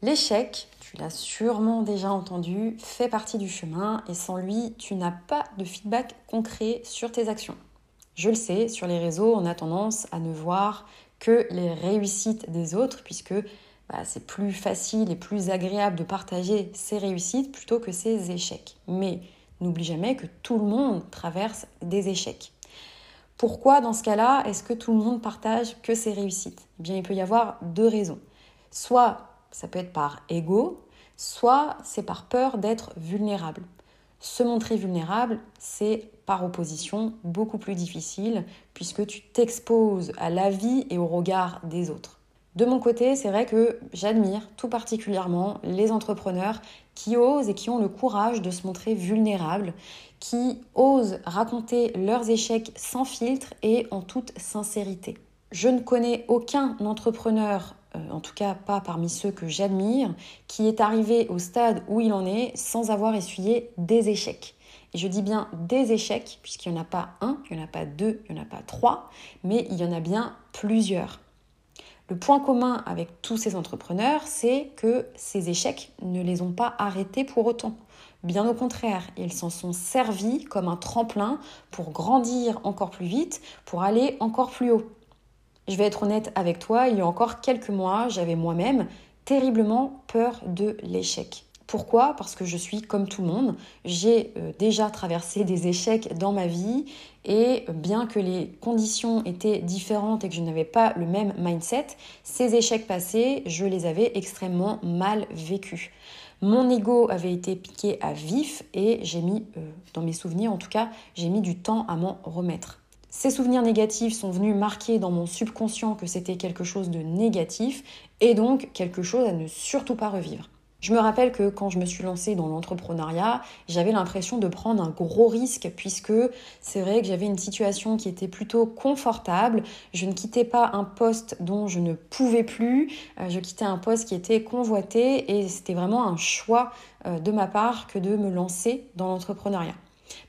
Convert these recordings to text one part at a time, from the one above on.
L'échec, tu l'as sûrement déjà entendu, fait partie du chemin et sans lui, tu n'as pas de feedback concret sur tes actions. Je le sais, sur les réseaux, on a tendance à ne voir que les réussites des autres puisque bah, c'est plus facile et plus agréable de partager ses réussites plutôt que ses échecs. Mais n'oublie jamais que tout le monde traverse des échecs. Pourquoi dans ce cas-là est-ce que tout le monde partage que ses réussites? Eh bien, il peut y avoir deux raisons. Soit ça peut être par ego, soit c'est par peur d'être vulnérable. Se montrer vulnérable, c'est par opposition beaucoup plus difficile puisque tu t'exposes à la vie et au regard des autres. De mon côté, c'est vrai que j'admire tout particulièrement les entrepreneurs qui osent et qui ont le courage de se montrer vulnérables, qui osent raconter leurs échecs sans filtre et en toute sincérité. Je ne connais aucun entrepreneur en tout cas pas parmi ceux que j'admire, qui est arrivé au stade où il en est sans avoir essuyé des échecs. Et je dis bien des échecs, puisqu'il n'y en a pas un, il n'y en a pas deux, il n'y en a pas trois, mais il y en a bien plusieurs. Le point commun avec tous ces entrepreneurs, c'est que ces échecs ne les ont pas arrêtés pour autant. Bien au contraire, ils s'en sont servis comme un tremplin pour grandir encore plus vite, pour aller encore plus haut. Je vais être honnête avec toi, il y a encore quelques mois, j'avais moi-même terriblement peur de l'échec. Pourquoi? Parce que je suis comme tout le monde. J'ai euh, déjà traversé des échecs dans ma vie et bien que les conditions étaient différentes et que je n'avais pas le même mindset, ces échecs passés, je les avais extrêmement mal vécus. Mon ego avait été piqué à vif et j'ai mis, euh, dans mes souvenirs en tout cas, j'ai mis du temps à m'en remettre. Ces souvenirs négatifs sont venus marquer dans mon subconscient que c'était quelque chose de négatif et donc quelque chose à ne surtout pas revivre. Je me rappelle que quand je me suis lancée dans l'entrepreneuriat, j'avais l'impression de prendre un gros risque puisque c'est vrai que j'avais une situation qui était plutôt confortable. Je ne quittais pas un poste dont je ne pouvais plus. Euh, je quittais un poste qui était convoité et c'était vraiment un choix euh, de ma part que de me lancer dans l'entrepreneuriat.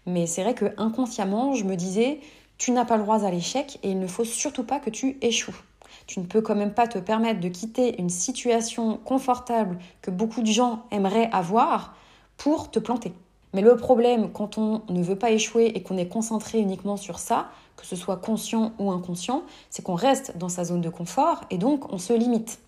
Mais c'est vrai que inconsciemment, je me disais, tu n'as pas le droit à l'échec et il ne faut surtout pas que tu échoues. Tu ne peux quand même pas te permettre de quitter une situation confortable que beaucoup de gens aimeraient avoir pour te planter. Mais le problème quand on ne veut pas échouer et qu'on est concentré uniquement sur ça, que ce soit conscient ou inconscient, c'est qu'on reste dans sa zone de confort et donc on se limite.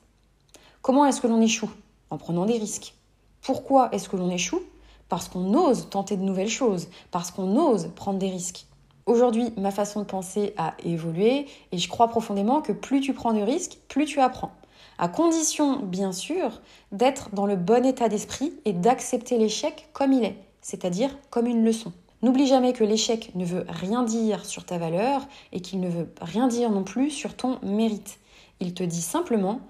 Comment est-ce que l'on échoue? En prenant des risques. Pourquoi est-ce que l'on échoue? Parce qu'on ose tenter de nouvelles choses, parce qu'on ose prendre des risques. Aujourd'hui, ma façon de penser a évolué et je crois profondément que plus tu prends de risques, plus tu apprends. À condition, bien sûr, d'être dans le bon état d'esprit et d'accepter l'échec comme il est, c'est-à-dire comme une leçon. N'oublie jamais que l'échec ne veut rien dire sur ta valeur et qu'il ne veut rien dire non plus sur ton mérite. Il te dit simplement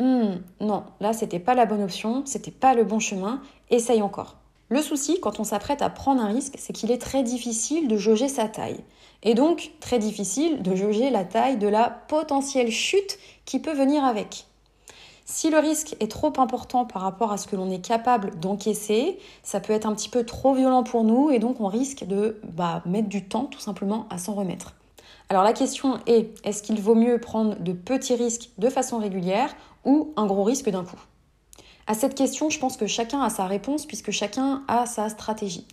hum, non, là c'était pas la bonne option, c'était pas le bon chemin, essaye encore. Le souci, quand on s'apprête à prendre un risque, c'est qu'il est très difficile de jauger sa taille. Et donc, très difficile de jauger la taille de la potentielle chute qui peut venir avec. Si le risque est trop important par rapport à ce que l'on est capable d'encaisser, ça peut être un petit peu trop violent pour nous et donc on risque de bah, mettre du temps tout simplement à s'en remettre. Alors la question est, est-ce qu'il vaut mieux prendre de petits risques de façon régulière ou un gros risque d'un coup? À cette question, je pense que chacun a sa réponse puisque chacun a sa stratégie.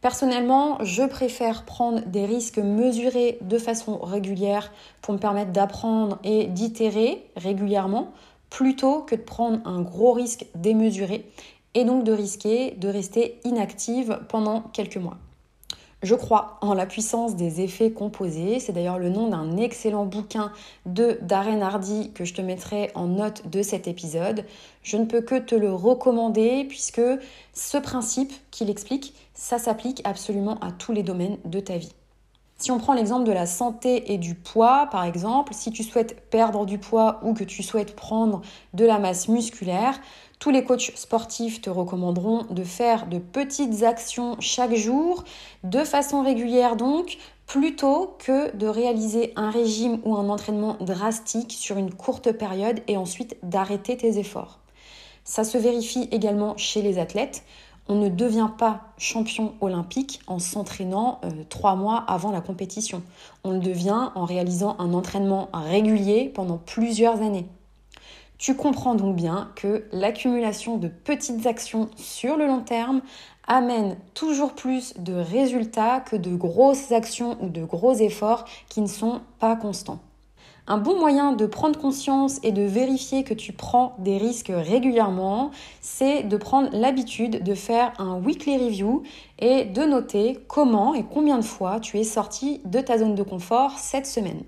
Personnellement, je préfère prendre des risques mesurés de façon régulière pour me permettre d'apprendre et d'itérer régulièrement plutôt que de prendre un gros risque démesuré et donc de risquer de rester inactive pendant quelques mois. Je crois en la puissance des effets composés. C'est d'ailleurs le nom d'un excellent bouquin de Darren Hardy que je te mettrai en note de cet épisode. Je ne peux que te le recommander puisque ce principe qu'il explique, ça s'applique absolument à tous les domaines de ta vie. Si on prend l'exemple de la santé et du poids, par exemple, si tu souhaites perdre du poids ou que tu souhaites prendre de la masse musculaire, tous les coachs sportifs te recommanderont de faire de petites actions chaque jour, de façon régulière donc, plutôt que de réaliser un régime ou un entraînement drastique sur une courte période et ensuite d'arrêter tes efforts. Ça se vérifie également chez les athlètes. On ne devient pas champion olympique en s'entraînant euh, trois mois avant la compétition. On le devient en réalisant un entraînement régulier pendant plusieurs années. Tu comprends donc bien que l'accumulation de petites actions sur le long terme amène toujours plus de résultats que de grosses actions ou de gros efforts qui ne sont pas constants. Un bon moyen de prendre conscience et de vérifier que tu prends des risques régulièrement, c'est de prendre l'habitude de faire un weekly review et de noter comment et combien de fois tu es sorti de ta zone de confort cette semaine.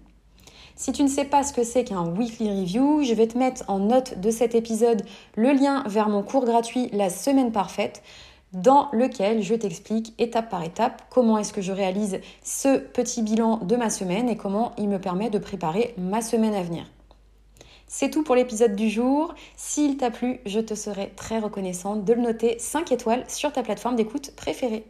Si tu ne sais pas ce que c'est qu'un weekly review, je vais te mettre en note de cet épisode le lien vers mon cours gratuit La semaine parfaite dans lequel je t'explique étape par étape comment est-ce que je réalise ce petit bilan de ma semaine et comment il me permet de préparer ma semaine à venir. C'est tout pour l'épisode du jour. S'il t'a plu, je te serai très reconnaissante de le noter 5 étoiles sur ta plateforme d'écoute préférée.